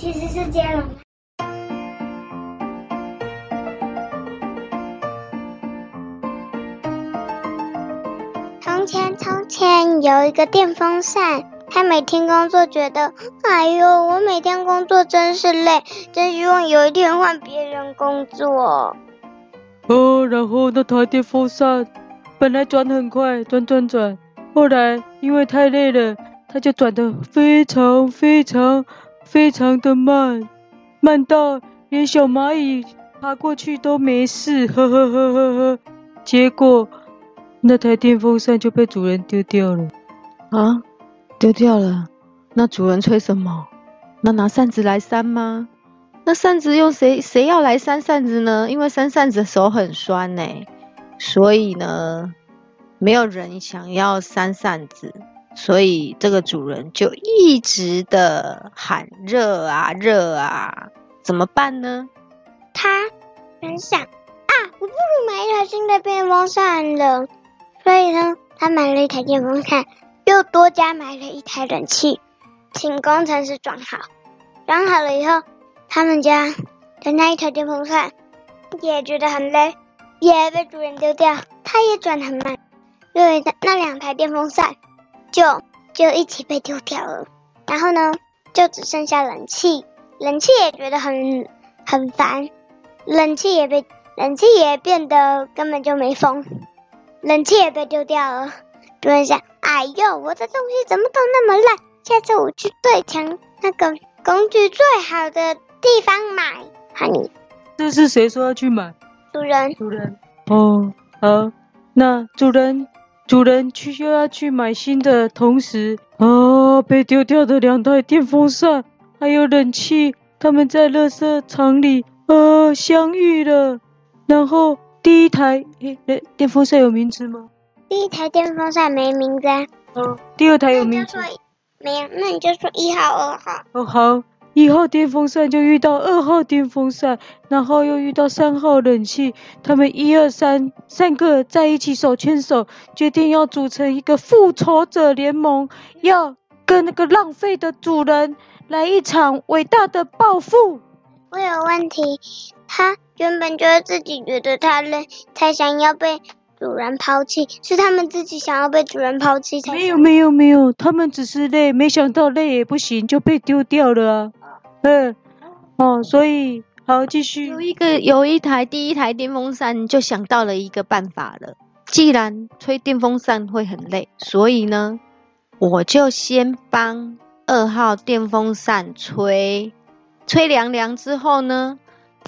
其实是接龙。从前，从前有一个电风扇，他每天工作觉得，哎呦，我每天工作真是累，真希望有一天换别人工作。哦，然后那台电风扇本来转很快，转转转，后来因为太累了，它就转得非常非常非常的慢，慢到连小蚂蚁爬过去都没事，呵呵呵呵呵。结果。那台电风扇就被主人丢掉了，啊，丢掉了？那主人吹什么？那拿扇子来扇吗？那扇子用谁？谁要来扇扇子呢？因为扇扇子手很酸呢，所以呢，没有人想要扇扇子，所以这个主人就一直的喊热啊热啊，怎么办呢？他很想啊，我不如买一台新的电风扇了。所以呢，他买了一台电风扇，又多加买了一台冷气，请工程师装好。装好了以后，他们家的那一台电风扇也觉得很累，也被主人丢掉。它也转很慢，因为那两台电风扇就就一起被丢掉了。然后呢，就只剩下冷气，冷气也觉得很很烦，冷气也被冷气也变得根本就没风。冷气也被丢掉了，主人想：哎呦，我的东西怎么都那么烂？下次我去最强那个工具最好的地方买。Honey，这是谁说要去买？主人。主人。哦，好，那主人，主人去又要去买新的，同时，啊，被丢掉的两台电风扇还有冷气，他们在垃圾场里，呃，相遇了，然后。第一台诶，诶，电风扇有名字吗？第一台电风扇没名字啊。哦，第二台有名字。没有，那你就说一号、二号。哦，好，一号电风扇就遇到二号电风扇，然后又遇到三号冷气，他们一二三三个在一起手牵手，决定要组成一个复仇者联盟，要跟那个浪费的主人来一场伟大的报复。我有问题，他。原本就是自己觉得太累，才想要被主人抛弃，是他们自己想要被主人抛弃才。没有没有没有，他们只是累，没想到累也不行，就被丢掉了啊。嗯，哦，所以好继续。有一个有一台第一台电风扇就想到了一个办法了，既然吹电风扇会很累，所以呢，我就先帮二号电风扇吹，吹凉凉之后呢。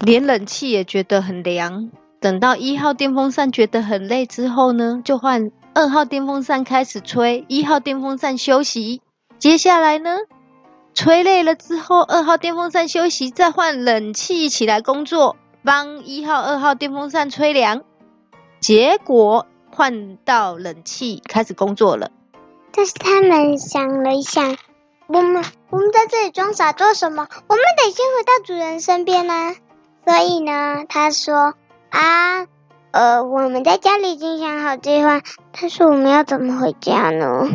连冷气也觉得很凉。等到一号电风扇觉得很累之后呢，就换二号电风扇开始吹。一号电风扇休息。接下来呢，吹累了之后，二号电风扇休息，再换冷气起来工作，帮一号、二号电风扇吹凉。结果换到冷气开始工作了。但是他们想了一下，我们我们在这里装傻做什么？我们得先回到主人身边啊。所以呢，他说啊，呃，我们在家里已经想好计划，但是我们要怎么回家呢？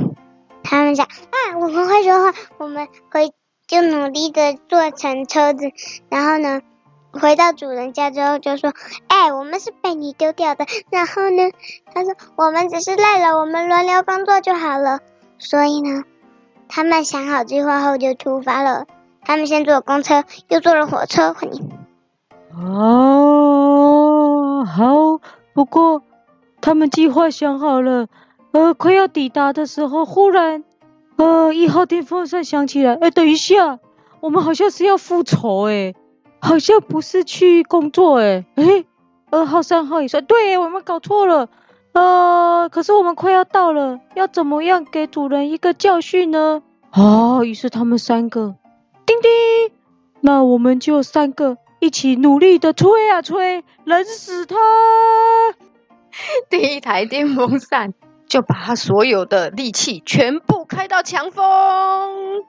他们讲啊，我们会说话，我们会就努力的做成车子，然后呢，回到主人家之后就说，哎，我们是被你丢掉的。然后呢，他说我们只是累了，我们轮流工作就好了。所以呢，他们想好计划后就出发了。他们先坐公车，又坐了火车。哦，好。不过他们计划想好了，呃，快要抵达的时候，忽然，呃，一号电风扇响起来。哎，等一下，我们好像是要复仇哎，好像不是去工作哎。哎，二号、三号也说，对，我们搞错了。呃，可是我们快要到了，要怎么样给主人一个教训呢？哦，于是他们三个，叮叮，那我们就三个。一起努力的吹啊吹，冷死他！第一台电风扇就把他所有的力气全部开到强风，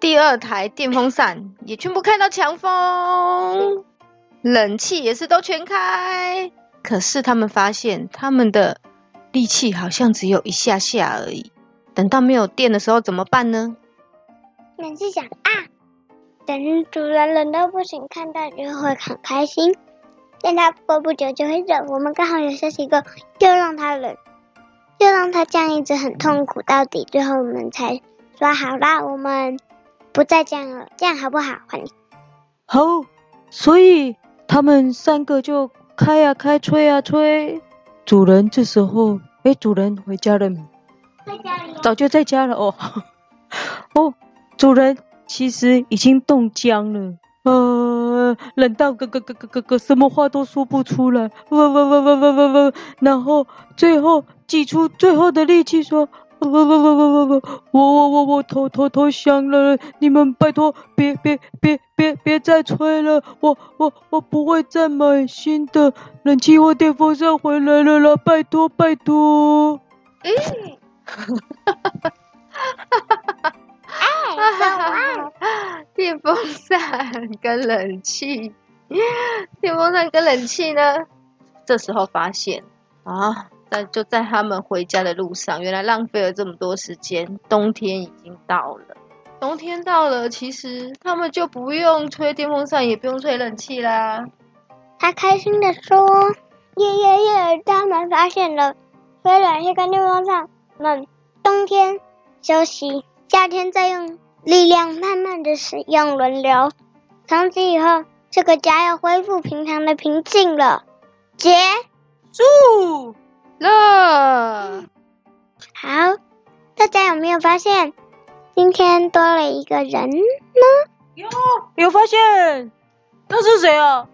第二台电风扇也全部开到强风，冷气也是都全开。可是他们发现他们的力气好像只有一下下而已。等到没有电的时候怎么办呢？冷气讲啊。等主人冷到不行，看到就会很开心。但他过不久就会冷，我们刚好有休息过，就让他冷，就让他这样一直很痛苦到底。最后我们才说好啦，我们不再这样了，这样好不好？换你。好，所以他们三个就开啊开，吹啊吹。主人这时候，哎，主人回家了没？在家里。早就在家了哦。哦，主人其实已经冻僵了。冷到咯咯咯咯咯咯，什么话都说不出来，哇哇哇哇哇哇哇，然后最后挤出最后的力气说，哇哇哇哇哇哇，我我我我头头投降了，你们拜托别别别别别再吹了，我我我不会再买新的冷气或电风扇回来了啦，拜托拜托。嗯，哈哈哈哈哈哈。哎，电风扇跟冷气，电风扇跟冷气呢？这时候发现啊，在就在他们回家的路上，原来浪费了这么多时间。冬天已经到了，冬天到了，其实他们就不用吹电风扇，也不用吹冷气啦。他开心的说：“耶耶耶！他们发现了吹冷气跟电风扇，冷，冬天休息。”夏天再用力量慢慢的使用轮流，从此以后这个家要恢复平常的平静了。结束了。好，大家有没有发现今天多了一个人呢？有，有发现。那是谁啊？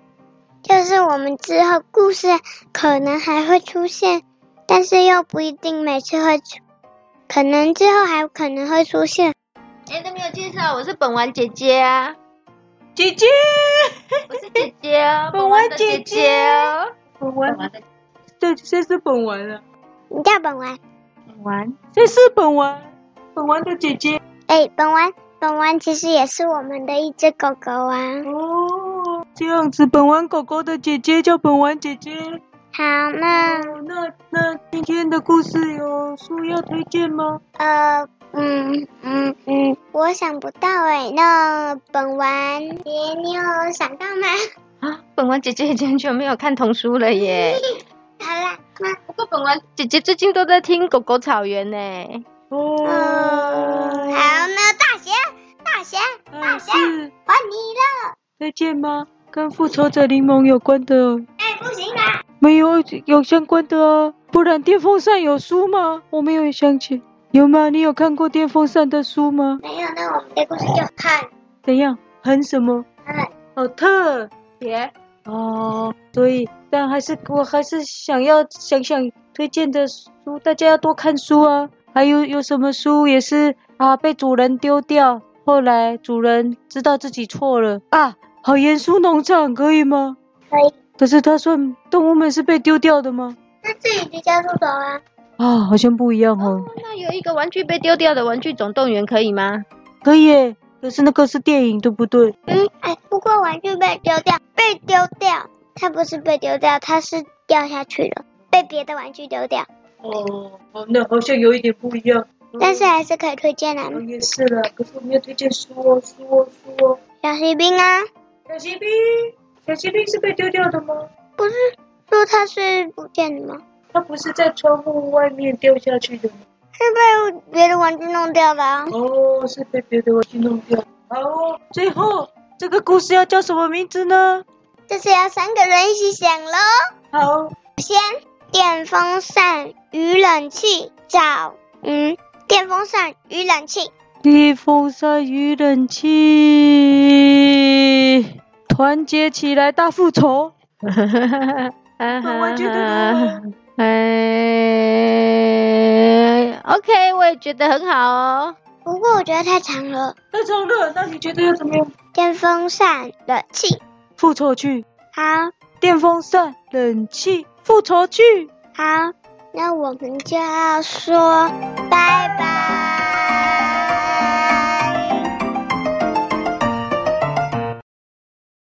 就是我们之后故事可能还会出现，但是又不一定每次会出。可能之后还可能会出现。哎，都没有介绍，我是本丸姐姐啊。姐姐，我是姐姐啊，本丸姐姐啊。本丸的，对，谁是本丸啊？你叫本丸。本丸，谁是本丸？本丸的姐姐。哎，本丸，本丸其实也是我们的一只狗狗啊。哦，这样子，本丸狗狗的姐姐叫本丸姐姐。好，那、哦、那那今天的故事有书要推荐吗？呃，嗯嗯嗯，我想不到哎。那本丸姐，你有想到吗？啊，本丸姐姐已经很久没有看童书了耶。好啦，那不过本丸姐姐最近都在听《狗狗草原》呢。哦。好，那大侠，大侠，大侠，还你了。再见吗？跟复仇者联盟有关的。哎，不行啊。没有有相关的啊，不然电风扇有书吗？我没有想起，有吗？你有看过电风扇的书吗？没有，那我们的故事就很怎样？很什么？很哦特别哦，所以但还是我还是想要想想推荐的书，大家要多看书啊。还有有什么书也是啊被主人丢掉，后来主人知道自己错了啊，好严肃农场可以吗？可以。可是他说动物们是被丢掉的吗？那自己的家出走啊？啊，好像不一样哦。哦，那有一个玩具被丢掉的玩具总动员可以吗？可以耶，可是那个是电影，对不对？嗯，哎，不过玩具被丢掉，被丢掉，它不是被丢掉，它是掉下去了，被别的玩具丢掉。哦，哦，那好像有一点不一样。但是还是可以推荐啊。我也是了，可是我们要推荐书哦，书哦，书哦。小骑兵啊。小骑兵。小骑兵是被丢掉的吗？不是，说他是不见的吗？他不是在窗户外面掉下去的吗？是被别的玩具弄掉的啊。哦，是被别的玩具弄掉。好哦，最后这个故事要叫什么名字呢？这是要三个人一起想喽。好，先电风扇与冷气找，嗯，电风扇与冷气，电风扇与冷气。团结起来大复仇！哈哈哈哈哈！我觉得，哎，OK，我也觉得很好哦。不过我觉得太长了。太长了，那你觉得要怎么样？电风扇、冷气，复仇剧。好。电风扇、冷气，复仇剧。好，那我们就要说拜拜。